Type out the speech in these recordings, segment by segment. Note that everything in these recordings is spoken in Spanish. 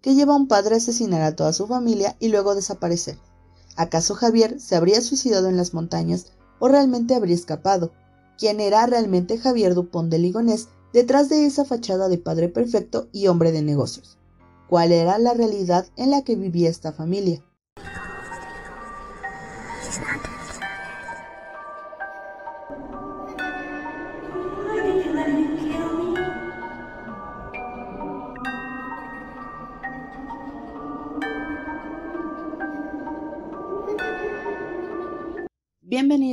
que lleva a un padre a asesinar a toda su familia y luego desaparecer. ¿Acaso Javier se habría suicidado en las montañas o realmente habría escapado? ¿Quién era realmente Javier Dupont de Ligonés detrás de esa fachada de padre perfecto y hombre de negocios? ¿Cuál era la realidad en la que vivía esta familia?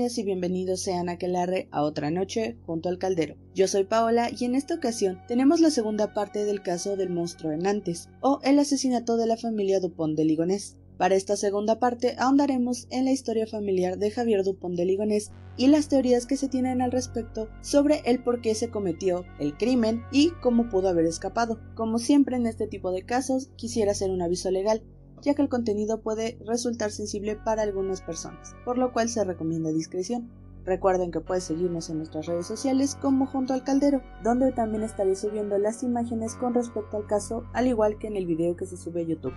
Bienvenidas y bienvenidos sean aquelarre a otra noche junto al caldero. Yo soy Paola y en esta ocasión tenemos la segunda parte del caso del monstruo de Nantes o el asesinato de la familia Dupont de Ligonés. Para esta segunda parte ahondaremos en la historia familiar de Javier Dupont de Ligonés y las teorías que se tienen al respecto sobre el por qué se cometió el crimen y cómo pudo haber escapado. Como siempre en este tipo de casos, quisiera hacer un aviso legal ya que el contenido puede resultar sensible para algunas personas, por lo cual se recomienda discreción. Recuerden que puedes seguirnos en nuestras redes sociales como Junto al Caldero, donde también estaré subiendo las imágenes con respecto al caso, al igual que en el video que se sube a YouTube.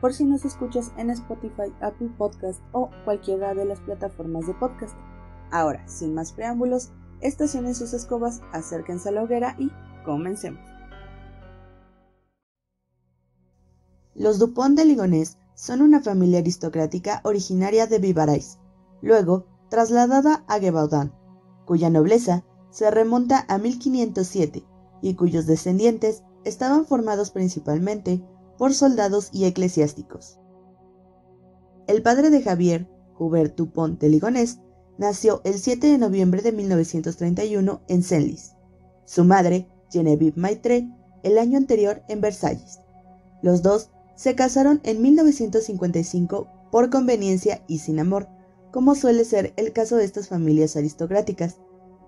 Por si nos escuchas en Spotify, Apple Podcast o cualquiera de las plataformas de podcast. Ahora, sin más preámbulos, estacionen sus escobas, acérquense a la hoguera y comencemos. Los Dupont de Ligonés son una familia aristocrática originaria de Vivarais, luego trasladada a Gévaudan, cuya nobleza se remonta a 1507 y cuyos descendientes estaban formados principalmente por soldados y eclesiásticos. El padre de Javier, Hubert Dupont de Ligonés, nació el 7 de noviembre de 1931 en Senlis. Su madre, Genevieve Maitre, el año anterior en Versalles. Los dos se casaron en 1955 por conveniencia y sin amor, como suele ser el caso de estas familias aristocráticas,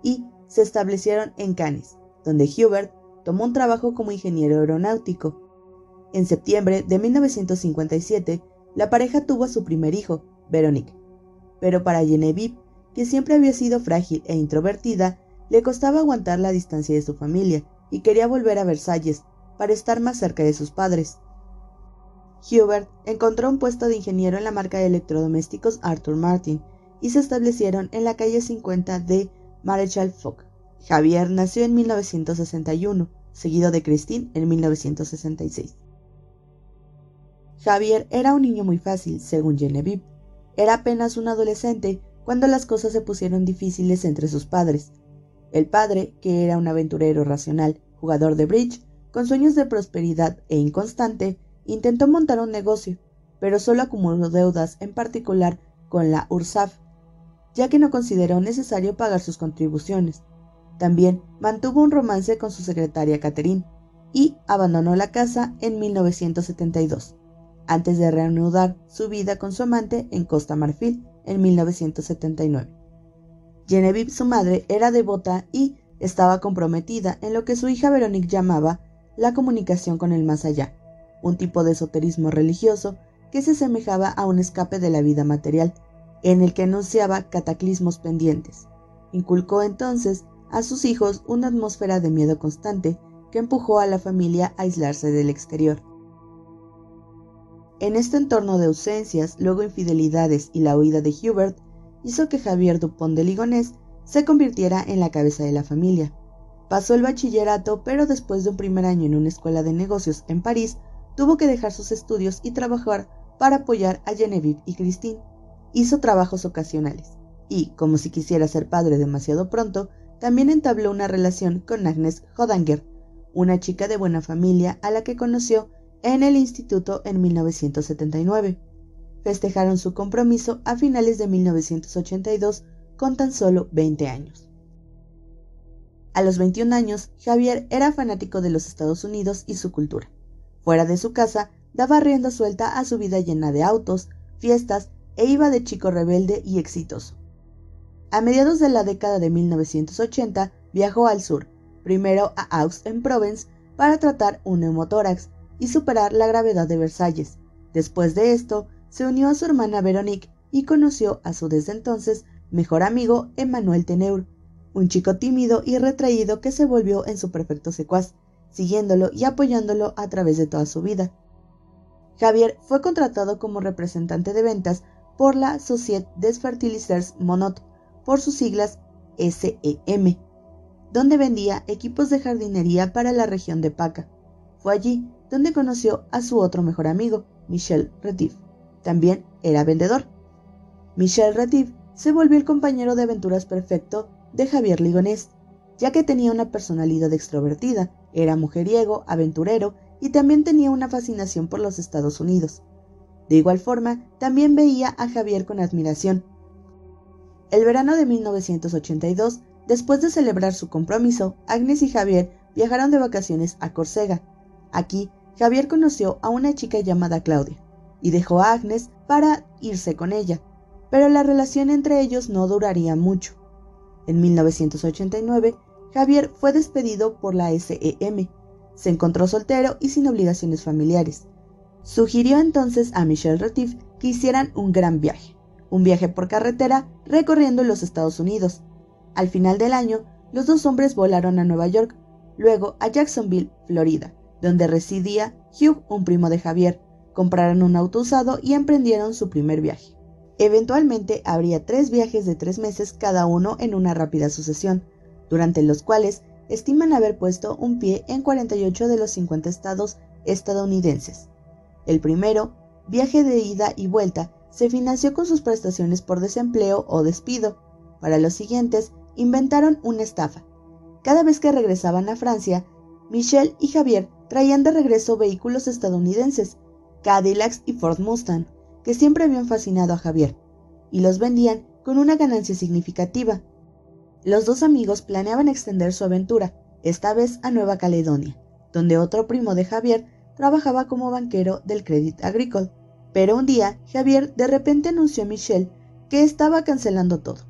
y se establecieron en Cannes, donde Hubert tomó un trabajo como ingeniero aeronáutico. En septiembre de 1957, la pareja tuvo a su primer hijo, Veronique, pero para Genevieve, que siempre había sido frágil e introvertida, le costaba aguantar la distancia de su familia y quería volver a Versalles para estar más cerca de sus padres. Hubert encontró un puesto de ingeniero en la marca de electrodomésticos Arthur Martin y se establecieron en la calle 50 de Marechal Foch. Javier nació en 1961, seguido de Christine en 1966. Javier era un niño muy fácil, según Genevieve. Era apenas un adolescente cuando las cosas se pusieron difíciles entre sus padres. El padre, que era un aventurero racional, jugador de bridge, con sueños de prosperidad e inconstante, Intentó montar un negocio, pero solo acumuló deudas, en particular con la URSAF, ya que no consideró necesario pagar sus contribuciones. También mantuvo un romance con su secretaria Catherine y abandonó la casa en 1972, antes de reanudar su vida con su amante en Costa Marfil en 1979. Genevieve, su madre, era devota y estaba comprometida en lo que su hija Veronique llamaba la comunicación con el más allá un tipo de esoterismo religioso que se asemejaba a un escape de la vida material, en el que anunciaba cataclismos pendientes. Inculcó entonces a sus hijos una atmósfera de miedo constante que empujó a la familia a aislarse del exterior. En este entorno de ausencias, luego infidelidades y la huida de Hubert, hizo que Javier Dupont de Ligonés se convirtiera en la cabeza de la familia. Pasó el bachillerato, pero después de un primer año en una escuela de negocios en París, tuvo que dejar sus estudios y trabajar para apoyar a Genevieve y Christine. Hizo trabajos ocasionales y, como si quisiera ser padre demasiado pronto, también entabló una relación con Agnes Hodanger, una chica de buena familia a la que conoció en el instituto en 1979. Festejaron su compromiso a finales de 1982 con tan solo 20 años. A los 21 años, Javier era fanático de los Estados Unidos y su cultura. Fuera de su casa, daba rienda suelta a su vida llena de autos, fiestas e iba de chico rebelde y exitoso. A mediados de la década de 1980 viajó al sur, primero a Aix-en-Provence para tratar un neumotórax y superar la gravedad de Versalles. Después de esto, se unió a su hermana Veronique y conoció a su desde entonces mejor amigo Emmanuel Teneur, un chico tímido y retraído que se volvió en su perfecto secuaz, siguiéndolo y apoyándolo a través de toda su vida. Javier fue contratado como representante de ventas por la Société des Fertilisers Monod, por sus siglas SEM, donde vendía equipos de jardinería para la región de Paca. Fue allí donde conoció a su otro mejor amigo, Michel Retif. También era vendedor. Michel Retif se volvió el compañero de aventuras perfecto de Javier Ligonés, ya que tenía una personalidad extrovertida, era mujeriego, aventurero y también tenía una fascinación por los Estados Unidos. De igual forma, también veía a Javier con admiración. El verano de 1982, después de celebrar su compromiso, Agnes y Javier viajaron de vacaciones a Córcega. Aquí, Javier conoció a una chica llamada Claudia y dejó a Agnes para irse con ella, pero la relación entre ellos no duraría mucho. En 1989, Javier fue despedido por la SEM. Se encontró soltero y sin obligaciones familiares. Sugirió entonces a Michelle Retif que hicieran un gran viaje, un viaje por carretera recorriendo los Estados Unidos. Al final del año, los dos hombres volaron a Nueva York, luego a Jacksonville, Florida, donde residía Hugh, un primo de Javier. Compraron un auto usado y emprendieron su primer viaje. Eventualmente habría tres viajes de tres meses cada uno en una rápida sucesión durante los cuales estiman haber puesto un pie en 48 de los 50 estados estadounidenses. El primero, viaje de ida y vuelta, se financió con sus prestaciones por desempleo o despido. Para los siguientes, inventaron una estafa. Cada vez que regresaban a Francia, Michelle y Javier traían de regreso vehículos estadounidenses, Cadillacs y Ford Mustang, que siempre habían fascinado a Javier, y los vendían con una ganancia significativa. Los dos amigos planeaban extender su aventura, esta vez a Nueva Caledonia, donde otro primo de Javier trabajaba como banquero del Crédit Agricole. Pero un día, Javier de repente anunció a Michelle que estaba cancelando todo.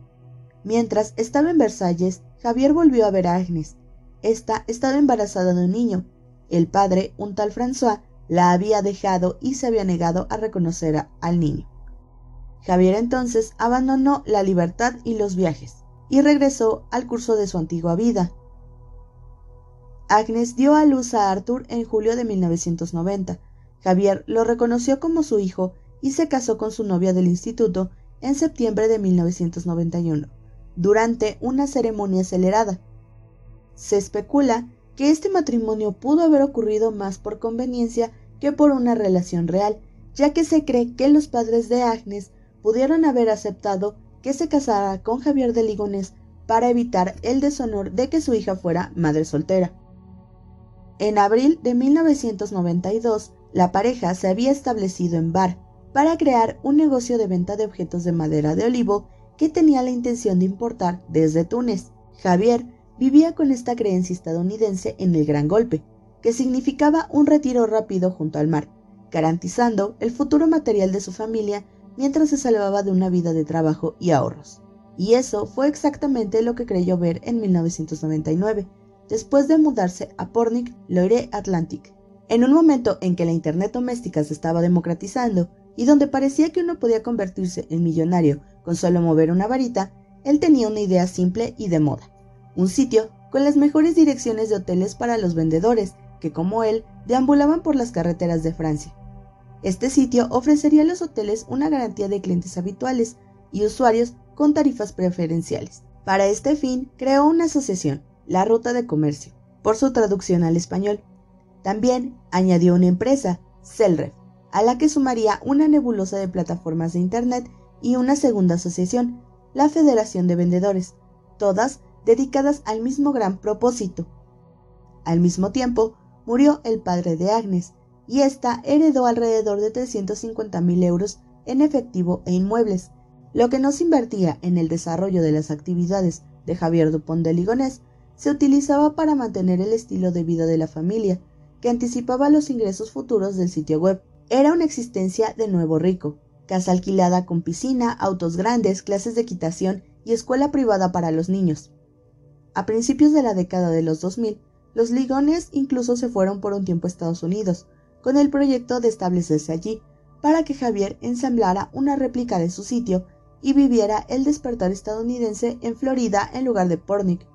Mientras estaba en Versalles, Javier volvió a ver a Agnes. Esta estaba embarazada de un niño. El padre, un tal François, la había dejado y se había negado a reconocer al niño. Javier entonces abandonó la libertad y los viajes y regresó al curso de su antigua vida. Agnes dio a luz a Arthur en julio de 1990. Javier lo reconoció como su hijo y se casó con su novia del instituto en septiembre de 1991, durante una ceremonia acelerada. Se especula que este matrimonio pudo haber ocurrido más por conveniencia que por una relación real, ya que se cree que los padres de Agnes pudieron haber aceptado que se casara con Javier de Ligones para evitar el deshonor de que su hija fuera madre soltera. En abril de 1992, la pareja se había establecido en Bar para crear un negocio de venta de objetos de madera de olivo que tenía la intención de importar desde Túnez. Javier vivía con esta creencia estadounidense en el gran golpe, que significaba un retiro rápido junto al mar, garantizando el futuro material de su familia mientras se salvaba de una vida de trabajo y ahorros. Y eso fue exactamente lo que creyó ver en 1999, después de mudarse a Pornic, Loire Atlantic. En un momento en que la Internet doméstica se estaba democratizando y donde parecía que uno podía convertirse en millonario con solo mover una varita, él tenía una idea simple y de moda. Un sitio con las mejores direcciones de hoteles para los vendedores, que como él, deambulaban por las carreteras de Francia. Este sitio ofrecería a los hoteles una garantía de clientes habituales y usuarios con tarifas preferenciales. Para este fin, creó una asociación, la Ruta de Comercio, por su traducción al español. También añadió una empresa, Celref, a la que sumaría una nebulosa de plataformas de Internet y una segunda asociación, la Federación de Vendedores, todas dedicadas al mismo gran propósito. Al mismo tiempo, murió el padre de Agnes, y ésta heredó alrededor de 350 mil euros en efectivo e inmuebles, lo que no se invertía en el desarrollo de las actividades de Javier Dupont de Ligonnès se utilizaba para mantener el estilo de vida de la familia, que anticipaba los ingresos futuros del sitio web. Era una existencia de nuevo rico, casa alquilada con piscina, autos grandes, clases de equitación y escuela privada para los niños. A principios de la década de los 2000, los Ligones incluso se fueron por un tiempo a Estados Unidos, con el proyecto de establecerse allí, para que Javier ensamblara una réplica de su sitio y viviera el despertar estadounidense en Florida en lugar de Pornic.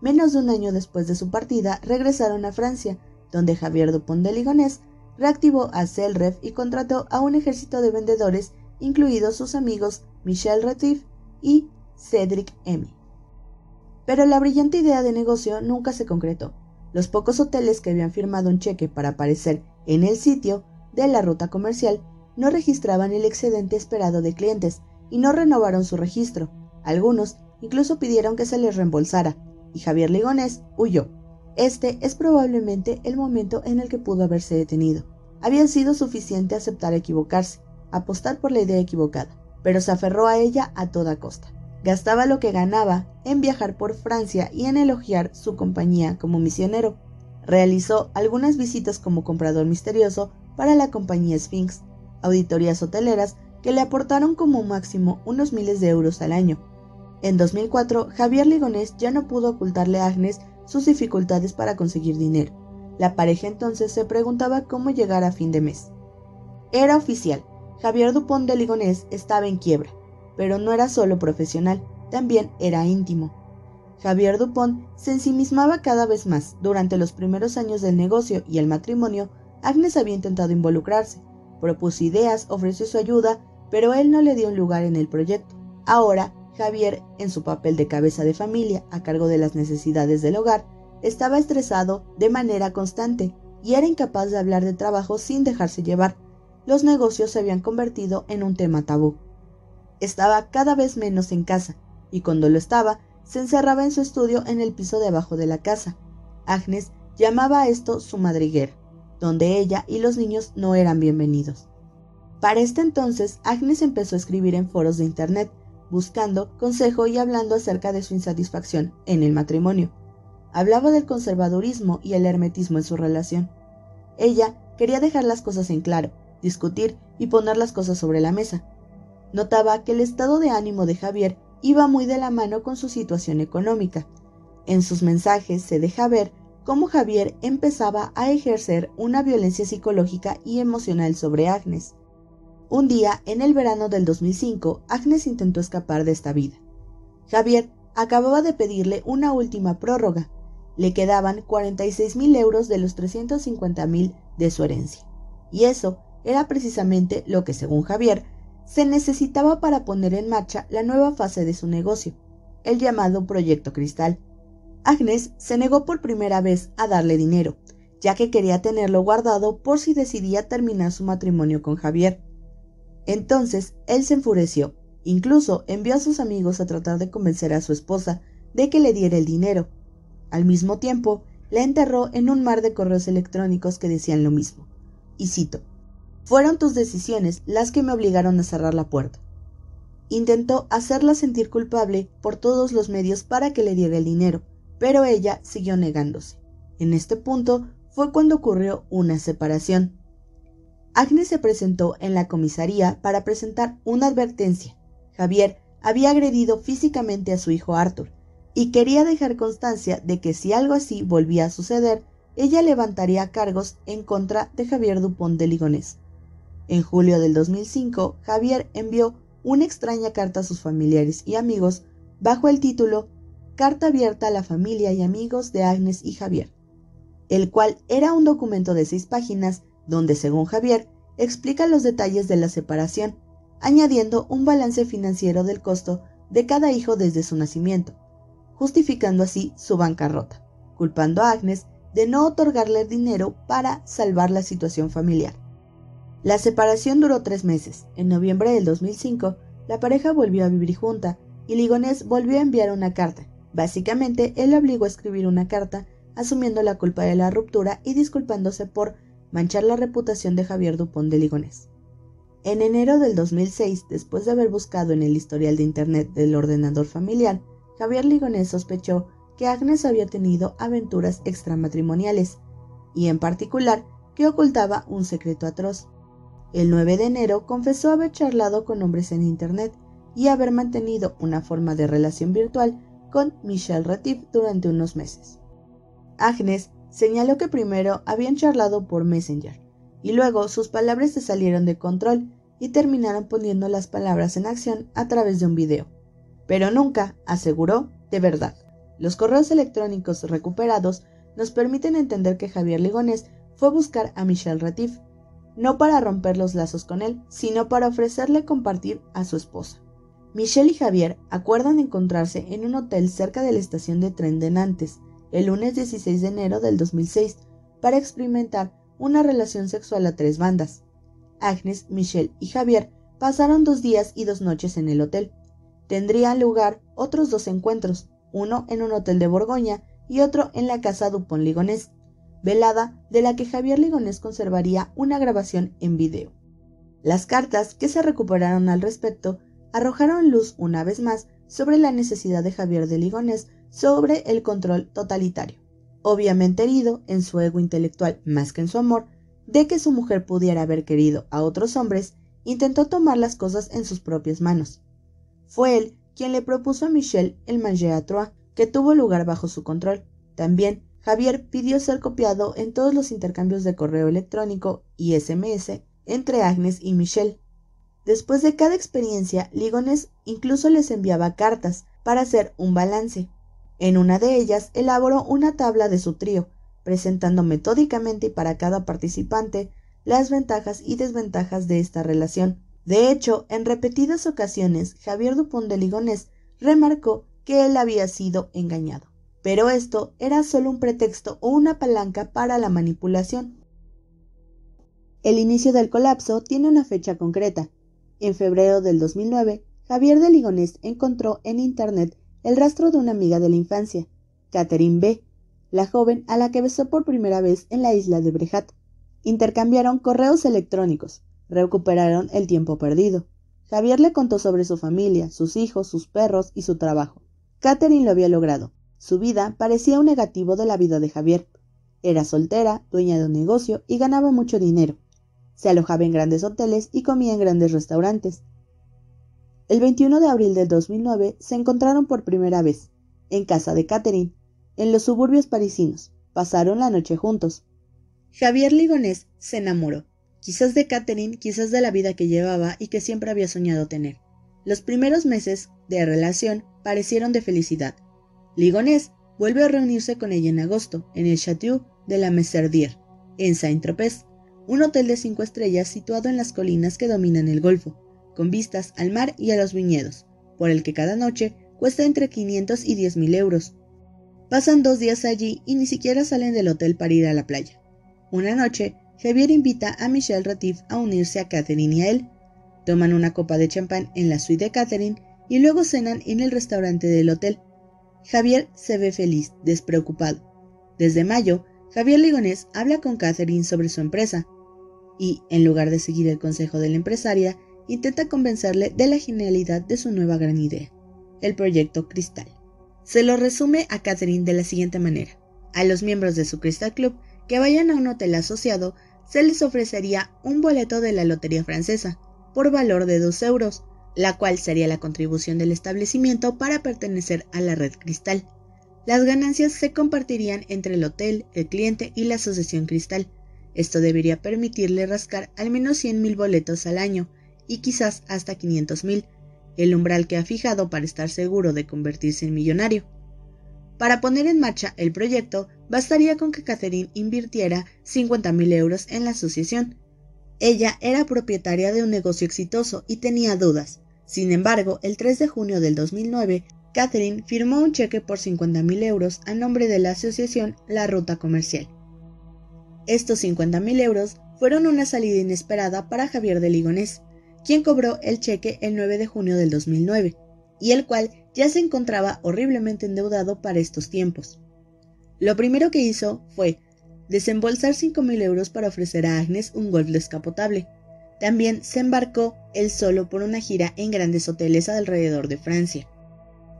Menos de un año después de su partida regresaron a Francia, donde Javier Dupont de Ligonnès reactivó a Celref y contrató a un ejército de vendedores, incluidos sus amigos Michel Retif y Cedric M. Pero la brillante idea de negocio nunca se concretó. Los pocos hoteles que habían firmado un cheque para aparecer en el sitio de la ruta comercial no registraban el excedente esperado de clientes y no renovaron su registro. Algunos incluso pidieron que se les reembolsara, y Javier Ligonés huyó. Este es probablemente el momento en el que pudo haberse detenido. Había sido suficiente aceptar equivocarse, apostar por la idea equivocada, pero se aferró a ella a toda costa. Gastaba lo que ganaba en viajar por Francia y en elogiar su compañía como misionero. Realizó algunas visitas como comprador misterioso para la compañía Sphinx, auditorías hoteleras que le aportaron como máximo unos miles de euros al año. En 2004, Javier Ligonés ya no pudo ocultarle a Agnes sus dificultades para conseguir dinero. La pareja entonces se preguntaba cómo llegar a fin de mes. Era oficial, Javier Dupont de Ligonés estaba en quiebra pero no era solo profesional, también era íntimo. Javier Dupont se ensimismaba cada vez más. Durante los primeros años del negocio y el matrimonio, Agnes había intentado involucrarse, propuso ideas, ofreció su ayuda, pero él no le dio un lugar en el proyecto. Ahora, Javier, en su papel de cabeza de familia a cargo de las necesidades del hogar, estaba estresado de manera constante y era incapaz de hablar de trabajo sin dejarse llevar. Los negocios se habían convertido en un tema tabú. Estaba cada vez menos en casa, y cuando lo estaba, se encerraba en su estudio en el piso de abajo de la casa. Agnes llamaba a esto su madriguera, donde ella y los niños no eran bienvenidos. Para este entonces, Agnes empezó a escribir en foros de Internet, buscando consejo y hablando acerca de su insatisfacción en el matrimonio. Hablaba del conservadurismo y el hermetismo en su relación. Ella quería dejar las cosas en claro, discutir y poner las cosas sobre la mesa, notaba que el estado de ánimo de Javier iba muy de la mano con su situación económica. En sus mensajes se deja ver cómo Javier empezaba a ejercer una violencia psicológica y emocional sobre Agnes. Un día, en el verano del 2005, Agnes intentó escapar de esta vida. Javier acababa de pedirle una última prórroga. Le quedaban 46 mil euros de los 350 mil de su herencia. Y eso era precisamente lo que, según Javier, se necesitaba para poner en marcha la nueva fase de su negocio, el llamado Proyecto Cristal. Agnes se negó por primera vez a darle dinero, ya que quería tenerlo guardado por si decidía terminar su matrimonio con Javier. Entonces él se enfureció, incluso envió a sus amigos a tratar de convencer a su esposa de que le diera el dinero. Al mismo tiempo, la enterró en un mar de correos electrónicos que decían lo mismo. Y cito, fueron tus decisiones las que me obligaron a cerrar la puerta. Intentó hacerla sentir culpable por todos los medios para que le diera el dinero, pero ella siguió negándose. En este punto fue cuando ocurrió una separación. Agnes se presentó en la comisaría para presentar una advertencia. Javier había agredido físicamente a su hijo Arthur y quería dejar constancia de que si algo así volvía a suceder, ella levantaría cargos en contra de Javier Dupont de Ligonés. En julio del 2005, Javier envió una extraña carta a sus familiares y amigos bajo el título Carta abierta a la familia y amigos de Agnes y Javier, el cual era un documento de seis páginas donde, según Javier, explica los detalles de la separación, añadiendo un balance financiero del costo de cada hijo desde su nacimiento, justificando así su bancarrota, culpando a Agnes de no otorgarle dinero para salvar la situación familiar. La separación duró tres meses. En noviembre del 2005, la pareja volvió a vivir junta y Ligonés volvió a enviar una carta. Básicamente, él obligó a escribir una carta asumiendo la culpa de la ruptura y disculpándose por manchar la reputación de Javier Dupont de Ligonés. En enero del 2006, después de haber buscado en el historial de Internet del ordenador familiar, Javier Ligonés sospechó que Agnes había tenido aventuras extramatrimoniales y, en particular, que ocultaba un secreto atroz. El 9 de enero confesó haber charlado con hombres en Internet y haber mantenido una forma de relación virtual con Michelle Retif durante unos meses. Agnes señaló que primero habían charlado por Messenger y luego sus palabras se salieron de control y terminaron poniendo las palabras en acción a través de un video. Pero nunca, aseguró, de verdad. Los correos electrónicos recuperados nos permiten entender que Javier Ligonés fue buscar a Michel Ratif, no para romper los lazos con él, sino para ofrecerle compartir a su esposa. Michelle y Javier acuerdan encontrarse en un hotel cerca de la estación de tren de Nantes el lunes 16 de enero del 2006 para experimentar una relación sexual a tres bandas. Agnes, Michelle y Javier pasaron dos días y dos noches en el hotel. Tendrían lugar otros dos encuentros, uno en un hotel de Borgoña y otro en la casa Dupont Ligonés, velada de la que Javier Ligonés conservaría una grabación en video. Las cartas que se recuperaron al respecto arrojaron luz una vez más sobre la necesidad de Javier de Ligones sobre el control totalitario, obviamente herido en su ego intelectual más que en su amor, de que su mujer pudiera haber querido a otros hombres, intentó tomar las cosas en sus propias manos. Fue él quien le propuso a Michel el manger à trois, que tuvo lugar bajo su control. También Javier pidió ser copiado en todos los intercambios de correo electrónico y SMS entre Agnes y Michel, Después de cada experiencia, Ligones incluso les enviaba cartas para hacer un balance. En una de ellas elaboró una tabla de su trío, presentando metódicamente para cada participante las ventajas y desventajas de esta relación. De hecho, en repetidas ocasiones, Javier Dupont de Ligones remarcó que él había sido engañado. Pero esto era solo un pretexto o una palanca para la manipulación. El inicio del colapso tiene una fecha concreta, en febrero del 2009, Javier de Ligonés encontró en Internet el rastro de una amiga de la infancia, Catherine B., la joven a la que besó por primera vez en la isla de Brejat. Intercambiaron correos electrónicos, recuperaron el tiempo perdido. Javier le contó sobre su familia, sus hijos, sus perros y su trabajo. Catherine lo había logrado. Su vida parecía un negativo de la vida de Javier. Era soltera, dueña de un negocio y ganaba mucho dinero. Se alojaba en grandes hoteles y comía en grandes restaurantes. El 21 de abril de 2009 se encontraron por primera vez, en casa de Catherine, en los suburbios parisinos. Pasaron la noche juntos. Javier Ligonés se enamoró, quizás de Catherine, quizás de la vida que llevaba y que siempre había soñado tener. Los primeros meses de relación parecieron de felicidad. Ligonés vuelve a reunirse con ella en agosto, en el Château de la Messerdier, en Saint-Tropez, un hotel de cinco estrellas situado en las colinas que dominan el Golfo, con vistas al mar y a los viñedos, por el que cada noche cuesta entre 500 y 10 mil euros. Pasan dos días allí y ni siquiera salen del hotel para ir a la playa. Una noche, Javier invita a Michelle Ratif a unirse a Catherine y a él. Toman una copa de champán en la suite de Catherine y luego cenan en el restaurante del hotel. Javier se ve feliz, despreocupado. Desde mayo, Javier Ligonés habla con Catherine sobre su empresa, y, en lugar de seguir el consejo de la empresaria, intenta convencerle de la genialidad de su nueva gran idea, el proyecto Cristal. Se lo resume a Catherine de la siguiente manera. A los miembros de su Crystal Club que vayan a un hotel asociado se les ofrecería un boleto de la Lotería Francesa, por valor de 2 euros, la cual sería la contribución del establecimiento para pertenecer a la red Cristal. Las ganancias se compartirían entre el hotel, el cliente y la Asociación Cristal, esto debería permitirle rascar al menos 100.000 boletos al año y quizás hasta 500.000, el umbral que ha fijado para estar seguro de convertirse en millonario. Para poner en marcha el proyecto, bastaría con que Catherine invirtiera 50.000 euros en la asociación. Ella era propietaria de un negocio exitoso y tenía dudas. Sin embargo, el 3 de junio del 2009, Catherine firmó un cheque por 50.000 euros a nombre de la asociación La Ruta Comercial. Estos 50.000 euros fueron una salida inesperada para Javier de Ligonés, quien cobró el cheque el 9 de junio del 2009, y el cual ya se encontraba horriblemente endeudado para estos tiempos. Lo primero que hizo fue desembolsar 5.000 euros para ofrecer a Agnes un golf descapotable. También se embarcó él solo por una gira en grandes hoteles alrededor de Francia.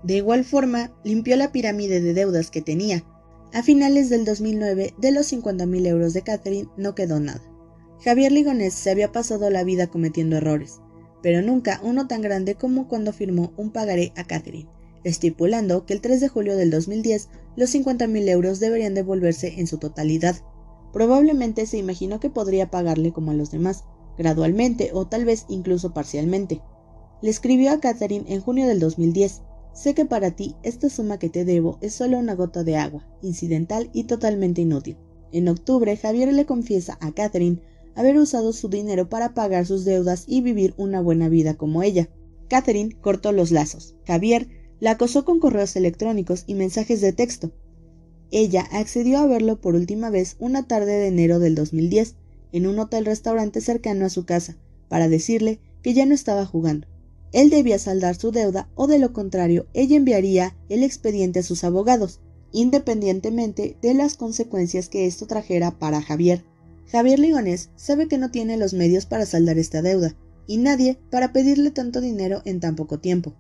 De igual forma, limpió la pirámide de deudas que tenía, a finales del 2009, de los 50.000 euros de Catherine no quedó nada. Javier Ligonés se había pasado la vida cometiendo errores, pero nunca uno tan grande como cuando firmó un pagaré a Catherine, estipulando que el 3 de julio del 2010 los 50.000 euros deberían devolverse en su totalidad. Probablemente se imaginó que podría pagarle como a los demás, gradualmente o tal vez incluso parcialmente. Le escribió a Catherine en junio del 2010, Sé que para ti esta suma que te debo es solo una gota de agua, incidental y totalmente inútil. En octubre, Javier le confiesa a Catherine haber usado su dinero para pagar sus deudas y vivir una buena vida como ella. Catherine cortó los lazos. Javier la acosó con correos electrónicos y mensajes de texto. Ella accedió a verlo por última vez una tarde de enero del 2010 en un hotel restaurante cercano a su casa para decirle que ya no estaba jugando. Él debía saldar su deuda o de lo contrario ella enviaría el expediente a sus abogados, independientemente de las consecuencias que esto trajera para Javier. Javier Ligonés sabe que no tiene los medios para saldar esta deuda, y nadie para pedirle tanto dinero en tan poco tiempo.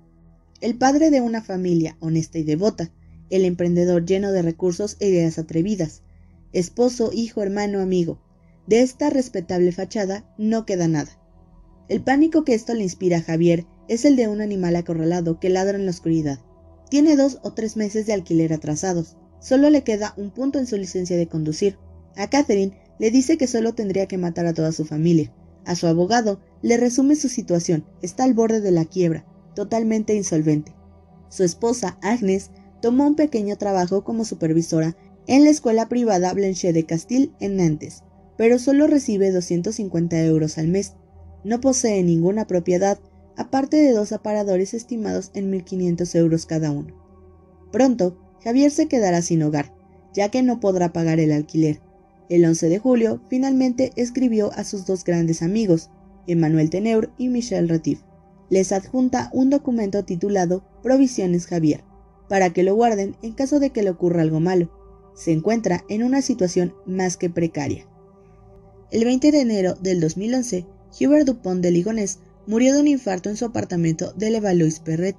El padre de una familia honesta y devota, el emprendedor lleno de recursos e ideas atrevidas, esposo, hijo, hermano, amigo. De esta respetable fachada no queda nada. El pánico que esto le inspira a Javier es el de un animal acorralado que ladra en la oscuridad. Tiene dos o tres meses de alquiler atrasados. Solo le queda un punto en su licencia de conducir. A Catherine le dice que solo tendría que matar a toda su familia. A su abogado le resume su situación. Está al borde de la quiebra, totalmente insolvente. Su esposa, Agnes, tomó un pequeño trabajo como supervisora en la escuela privada Blanchet de Castille en Nantes, pero solo recibe 250 euros al mes. No posee ninguna propiedad, aparte de dos aparadores estimados en 1.500 euros cada uno. Pronto, Javier se quedará sin hogar, ya que no podrá pagar el alquiler. El 11 de julio, finalmente escribió a sus dos grandes amigos, Emmanuel Teneur y Michel Ratif. Les adjunta un documento titulado Provisiones Javier, para que lo guarden en caso de que le ocurra algo malo. Se encuentra en una situación más que precaria. El 20 de enero del 2011, Hubert Dupont de Ligonnès murió de un infarto en su apartamento de Levallois-Perret,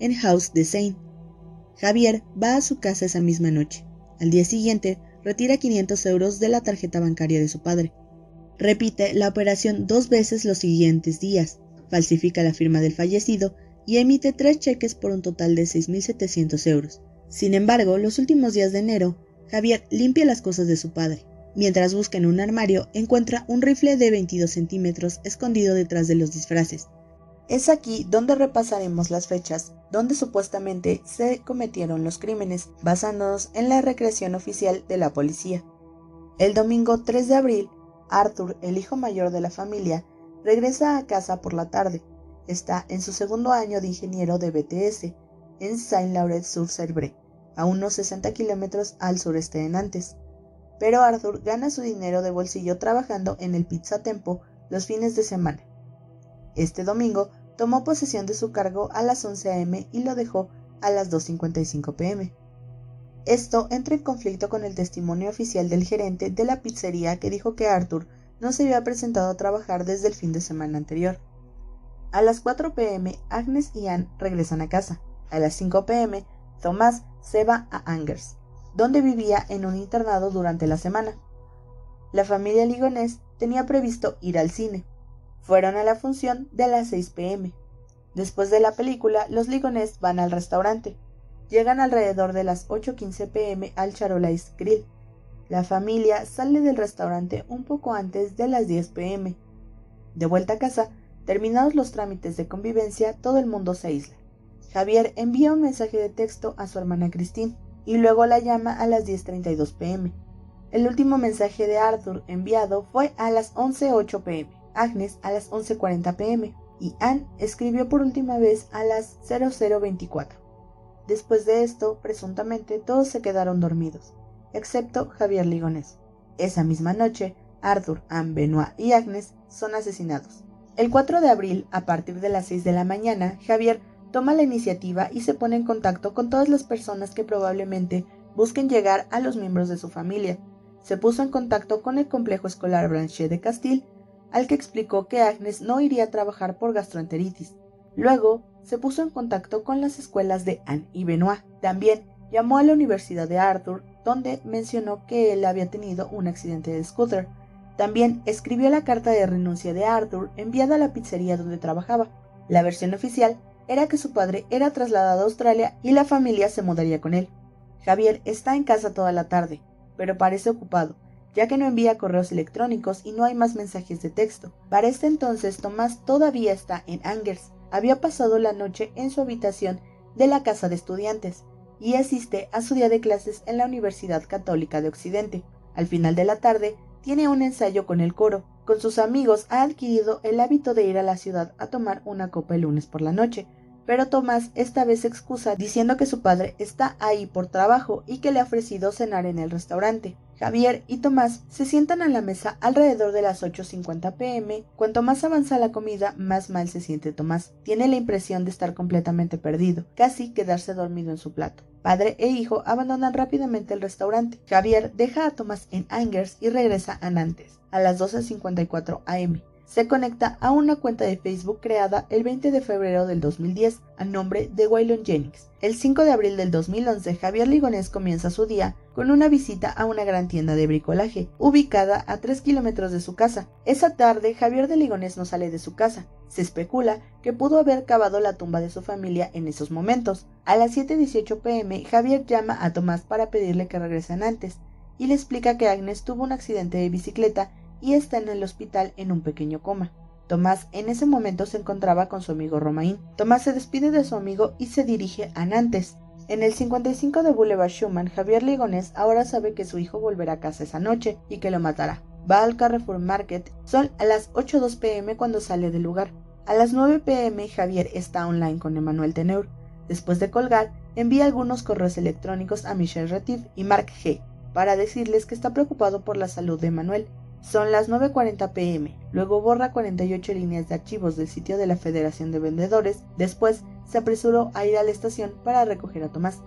en House de Seine. Javier va a su casa esa misma noche. Al día siguiente, retira 500 euros de la tarjeta bancaria de su padre. Repite la operación dos veces los siguientes días, falsifica la firma del fallecido y emite tres cheques por un total de 6.700 euros. Sin embargo, los últimos días de enero, Javier limpia las cosas de su padre. Mientras busca en un armario, encuentra un rifle de 22 centímetros escondido detrás de los disfraces. Es aquí donde repasaremos las fechas donde supuestamente se cometieron los crímenes, basándonos en la recreación oficial de la policía. El domingo 3 de abril, Arthur, el hijo mayor de la familia, regresa a casa por la tarde. Está en su segundo año de ingeniero de BTS, en Saint-Laurent-sur-Cerbre, a unos 60 kilómetros al sureste de Nantes pero Arthur gana su dinero de bolsillo trabajando en el Pizza Tempo los fines de semana. Este domingo tomó posesión de su cargo a las 11 a.m. y lo dejó a las 2.55 pm. Esto entra en conflicto con el testimonio oficial del gerente de la pizzería que dijo que Arthur no se había presentado a trabajar desde el fin de semana anterior. A las 4 pm, Agnes y Anne regresan a casa. A las 5 pm, Thomas se va a Angers donde vivía en un internado durante la semana. La familia Ligonés tenía previsto ir al cine. Fueron a la función de las 6 pm. Después de la película, los Ligonés van al restaurante. Llegan alrededor de las 8.15 pm al Charolais Grill. La familia sale del restaurante un poco antes de las 10 pm. De vuelta a casa, terminados los trámites de convivencia, todo el mundo se aísla. Javier envía un mensaje de texto a su hermana Christine y luego la llama a las 10.32 pm. El último mensaje de Arthur enviado fue a las 11.08 pm, Agnes a las 11.40 pm y Anne escribió por última vez a las 0024. Después de esto, presuntamente todos se quedaron dormidos, excepto Javier Ligonés. Esa misma noche, Arthur, Anne, Benoit y Agnes son asesinados. El 4 de abril, a partir de las 6 de la mañana, Javier toma la iniciativa y se pone en contacto con todas las personas que probablemente busquen llegar a los miembros de su familia. Se puso en contacto con el complejo escolar Blanchet de Castille, al que explicó que Agnes no iría a trabajar por gastroenteritis. Luego, se puso en contacto con las escuelas de Anne y Benoit. También llamó a la Universidad de Arthur, donde mencionó que él había tenido un accidente de scooter. También escribió la carta de renuncia de Arthur enviada a la pizzería donde trabajaba. La versión oficial era que su padre era trasladado a Australia y la familia se mudaría con él. Javier está en casa toda la tarde, pero parece ocupado, ya que no envía correos electrónicos y no hay más mensajes de texto. Para este entonces Tomás todavía está en Angers. Había pasado la noche en su habitación de la casa de estudiantes y asiste a su día de clases en la Universidad Católica de Occidente. Al final de la tarde, tiene un ensayo con el coro. Con sus amigos ha adquirido el hábito de ir a la ciudad a tomar una copa el lunes por la noche, pero Tomás esta vez se excusa diciendo que su padre está ahí por trabajo y que le ha ofrecido cenar en el restaurante. Javier y Tomás se sientan a la mesa alrededor de las 8.50 pm. Cuanto más avanza la comida, más mal se siente Tomás. Tiene la impresión de estar completamente perdido, casi quedarse dormido en su plato. Padre e hijo abandonan rápidamente el restaurante. Javier deja a Tomás en Angers y regresa a Nantes a las 12.54 am se conecta a una cuenta de Facebook creada el 20 de febrero del 2010 a nombre de Waylon Jennings. El 5 de abril del 2011, Javier Ligonés comienza su día con una visita a una gran tienda de bricolaje, ubicada a 3 kilómetros de su casa. Esa tarde, Javier de Ligonés no sale de su casa. Se especula que pudo haber cavado la tumba de su familia en esos momentos. A las 7.18 pm, Javier llama a Tomás para pedirle que regresen antes y le explica que Agnes tuvo un accidente de bicicleta y está en el hospital en un pequeño coma. Tomás en ese momento se encontraba con su amigo Romain. Tomás se despide de su amigo y se dirige a Nantes. En el 55 de Boulevard Schumann, Javier Ligonés ahora sabe que su hijo volverá a casa esa noche y que lo matará. Va al Carrefour Market. Son a las 8.02 pm cuando sale del lugar. A las 9 pm Javier está online con Emmanuel Teneur. Después de colgar, envía algunos correos electrónicos a Michel Retif y Mark G. para decirles que está preocupado por la salud de Emmanuel son las 9.40 pm. Luego borra 48 líneas de archivos del sitio de la Federación de Vendedores. Después se apresuró a ir a la estación para recoger a Tomás.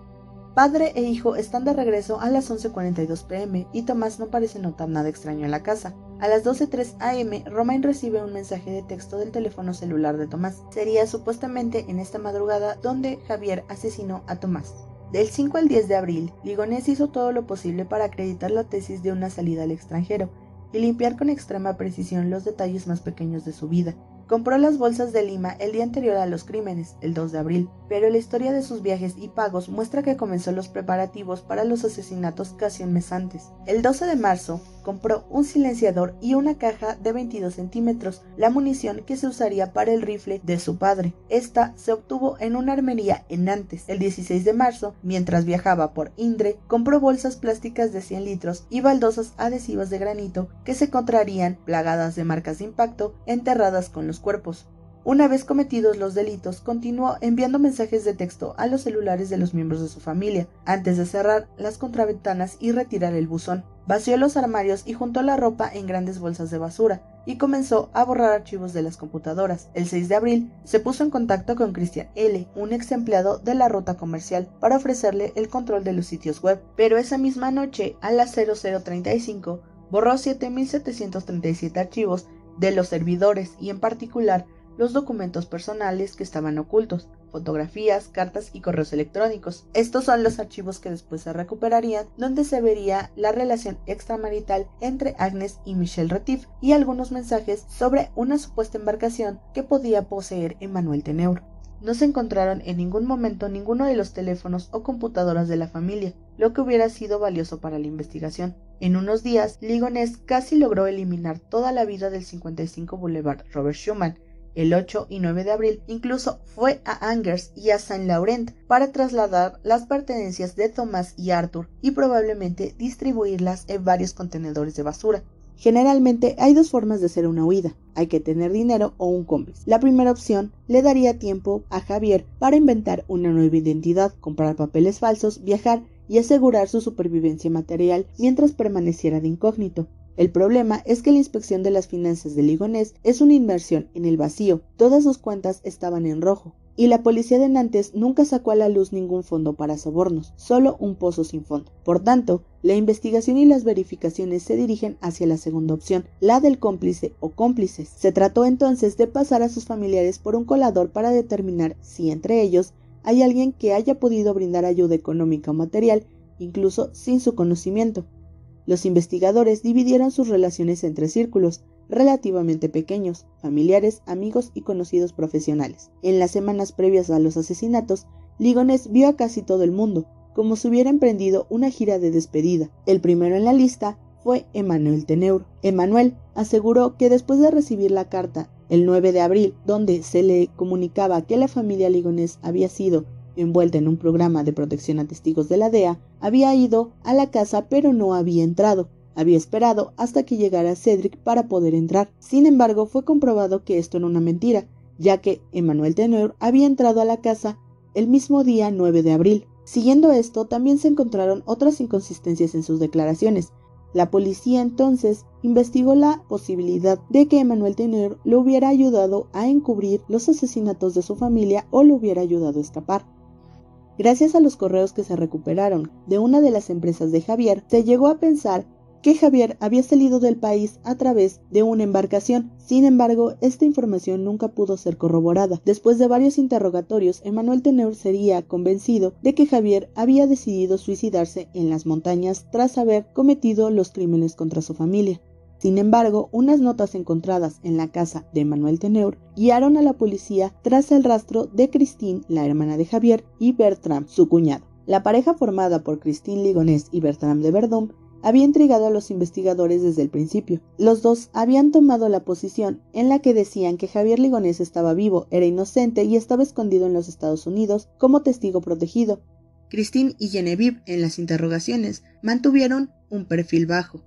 Padre e hijo están de regreso a las 11.42 pm y Tomás no parece notar nada extraño en la casa. A las 12.03 am, Romain recibe un mensaje de texto del teléfono celular de Tomás. Sería supuestamente en esta madrugada donde Javier asesinó a Tomás. Del 5 al 10 de abril, Ligonés hizo todo lo posible para acreditar la tesis de una salida al extranjero, y limpiar con extrema precisión los detalles más pequeños de su vida. Compró las bolsas de Lima el día anterior a los crímenes, el 2 de abril, pero la historia de sus viajes y pagos muestra que comenzó los preparativos para los asesinatos casi un mes antes. El 12 de marzo, compró un silenciador y una caja de 22 centímetros, la munición que se usaría para el rifle de su padre. Esta se obtuvo en una armería en Nantes. El 16 de marzo, mientras viajaba por Indre, compró bolsas plásticas de 100 litros y baldosas adhesivas de granito que se encontrarían plagadas de marcas de impacto enterradas con los cuerpos. Una vez cometidos los delitos, continuó enviando mensajes de texto a los celulares de los miembros de su familia, antes de cerrar las contraventanas y retirar el buzón. Vació los armarios y juntó la ropa en grandes bolsas de basura, y comenzó a borrar archivos de las computadoras. El 6 de abril se puso en contacto con Christian L., un ex empleado de la ruta comercial, para ofrecerle el control de los sitios web. Pero esa misma noche, a las 0035, borró 7.737 archivos de los servidores y en particular los documentos personales que estaban ocultos, fotografías, cartas y correos electrónicos. Estos son los archivos que después se recuperarían, donde se vería la relación extramarital entre Agnes y Michel Retif y algunos mensajes sobre una supuesta embarcación que podía poseer Emmanuel Teneur. No se encontraron en ningún momento ninguno de los teléfonos o computadoras de la familia, lo que hubiera sido valioso para la investigación. En unos días, Ligonés casi logró eliminar toda la vida del 55 Boulevard Robert Schumann, el 8 y 9 de abril incluso fue a Angers y a Saint Laurent para trasladar las pertenencias de Thomas y Arthur y probablemente distribuirlas en varios contenedores de basura. Generalmente hay dos formas de hacer una huida. Hay que tener dinero o un cómplice. La primera opción le daría tiempo a Javier para inventar una nueva identidad, comprar papeles falsos, viajar y asegurar su supervivencia material mientras permaneciera de incógnito. El problema es que la inspección de las finanzas de Ligonés es una inversión en el vacío. Todas sus cuentas estaban en rojo. Y la policía de Nantes nunca sacó a la luz ningún fondo para sobornos, solo un pozo sin fondo. Por tanto, la investigación y las verificaciones se dirigen hacia la segunda opción, la del cómplice o cómplices. Se trató entonces de pasar a sus familiares por un colador para determinar si entre ellos hay alguien que haya podido brindar ayuda económica o material, incluso sin su conocimiento. Los investigadores dividieron sus relaciones entre círculos relativamente pequeños, familiares, amigos y conocidos profesionales. En las semanas previas a los asesinatos, Ligones vio a casi todo el mundo, como si hubiera emprendido una gira de despedida. El primero en la lista fue Emmanuel Teneur. Emmanuel aseguró que después de recibir la carta el 9 de abril, donde se le comunicaba que la familia Ligonés había sido envuelta en un programa de protección a testigos de la DEA, había ido a la casa pero no había entrado. Había esperado hasta que llegara Cedric para poder entrar. Sin embargo, fue comprobado que esto era una mentira, ya que Emmanuel Teneur había entrado a la casa el mismo día 9 de abril. Siguiendo esto, también se encontraron otras inconsistencias en sus declaraciones. La policía entonces investigó la posibilidad de que Emmanuel Teneur le hubiera ayudado a encubrir los asesinatos de su familia o le hubiera ayudado a escapar. Gracias a los correos que se recuperaron de una de las empresas de Javier, se llegó a pensar que Javier había salido del país a través de una embarcación. Sin embargo, esta información nunca pudo ser corroborada. Después de varios interrogatorios, Emmanuel Teneur sería convencido de que Javier había decidido suicidarse en las montañas tras haber cometido los crímenes contra su familia. Sin embargo, unas notas encontradas en la casa de Emmanuel Teneur guiaron a la policía tras el rastro de Christine, la hermana de Javier, y Bertram, su cuñado. La pareja formada por Christine Ligonés y Bertram de Verdun había intrigado a los investigadores desde el principio. Los dos habían tomado la posición en la que decían que Javier Ligonés estaba vivo, era inocente y estaba escondido en los Estados Unidos como testigo protegido. Christine y Genevieve en las interrogaciones mantuvieron un perfil bajo.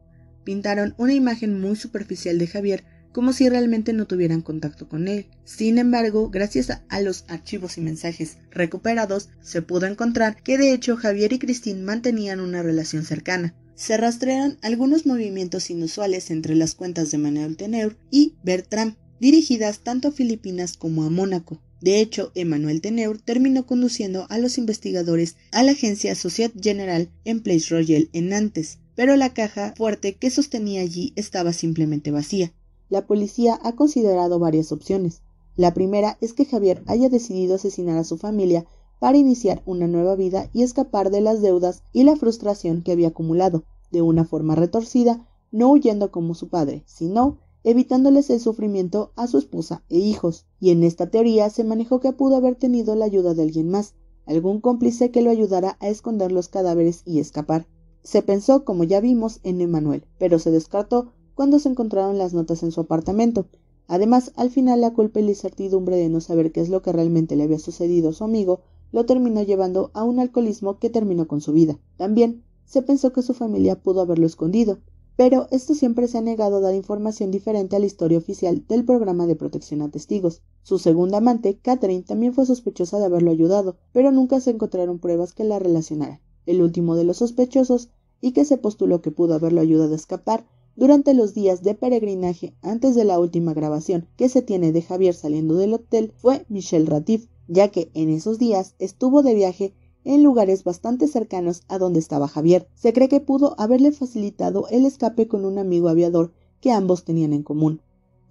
Pintaron una imagen muy superficial de Javier como si realmente no tuvieran contacto con él. Sin embargo, gracias a, los archivos y mensajes recuperados, se pudo encontrar que de hecho Javier y Christine mantenían una relación cercana se rastrean algunos movimientos inusuales entre las cuentas de Manuel Teneur y Bertram, dirigidas tanto a Filipinas como a Mónaco. De hecho, Emmanuel Teneur terminó conduciendo a los investigadores a la agencia Societe General en Place Royal en Nantes, pero la caja fuerte que sostenía allí estaba simplemente vacía. La policía ha considerado varias opciones. La primera es que Javier haya decidido asesinar a su familia para iniciar una nueva vida y escapar de las deudas y la frustración que había acumulado, de una forma retorcida, no huyendo como su padre, sino evitándoles el sufrimiento a su esposa e hijos, y en esta teoría se manejó que pudo haber tenido la ayuda de alguien más, algún cómplice que lo ayudara a esconder los cadáveres y escapar. Se pensó, como ya vimos, en Emanuel, pero se descartó cuando se encontraron las notas en su apartamento. Además, al final la culpa y la incertidumbre de no saber qué es lo que realmente le había sucedido a su amigo lo terminó llevando a un alcoholismo que terminó con su vida. También se pensó que su familia pudo haberlo escondido, pero esto siempre se ha negado a dar información diferente a la historia oficial del programa de protección a testigos. Su segunda amante, Catherine, también fue sospechosa de haberlo ayudado, pero nunca se encontraron pruebas que la relacionaran. El último de los sospechosos, y que se postuló que pudo haberlo ayudado a escapar, durante los días de peregrinaje antes de la última grabación que se tiene de Javier saliendo del hotel fue Michelle Ratif, ya que en esos días estuvo de viaje en lugares bastante cercanos a donde estaba Javier. Se cree que pudo haberle facilitado el escape con un amigo aviador que ambos tenían en común.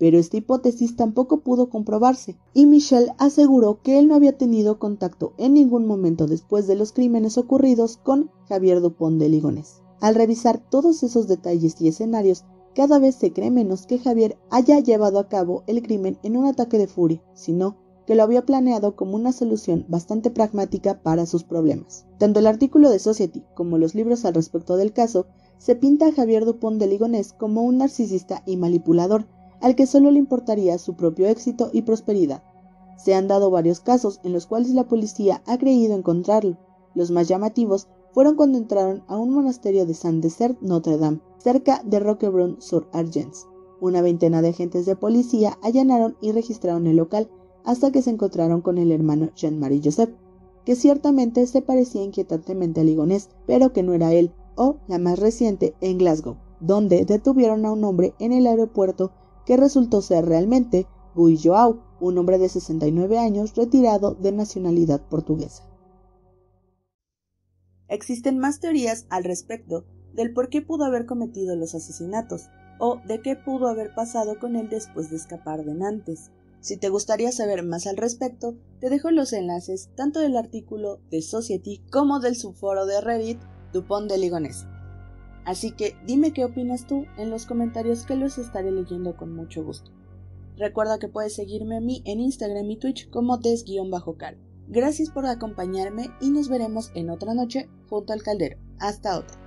Pero esta hipótesis tampoco pudo comprobarse, y Michelle aseguró que él no había tenido contacto en ningún momento después de los crímenes ocurridos con Javier Dupont de Ligones. Al revisar todos esos detalles y escenarios, cada vez se cree menos que Javier haya llevado a cabo el crimen en un ataque de furia, sino que lo había planeado como una solución bastante pragmática para sus problemas. Tanto el artículo de Society como los libros al respecto del caso se pinta a Javier Dupont de Ligonés como un narcisista y manipulador al que solo le importaría su propio éxito y prosperidad. Se han dado varios casos en los cuales la policía ha creído encontrarlo. Los más llamativos fueron cuando entraron a un monasterio de Saint-Desert Notre Dame, cerca de Roquebrune-sur-Argens. Una veintena de agentes de policía allanaron y registraron el local hasta que se encontraron con el hermano Jean-Marie Joseph, que ciertamente se parecía inquietantemente a Ligonés, pero que no era él, o la más reciente en Glasgow, donde detuvieron a un hombre en el aeropuerto que resultó ser realmente Guy Joao, un hombre de 69 años retirado de nacionalidad portuguesa. Existen más teorías al respecto del por qué pudo haber cometido los asesinatos o de qué pudo haber pasado con él después de escapar de Nantes. Si te gustaría saber más al respecto, te dejo los enlaces tanto del artículo de Society como del subforo de Reddit Dupont de Ligonés. Así que dime qué opinas tú en los comentarios que los estaré leyendo con mucho gusto. Recuerda que puedes seguirme a mí en Instagram y Twitch como des-cal. Gracias por acompañarme y nos veremos en otra noche junto al caldero. Hasta otra.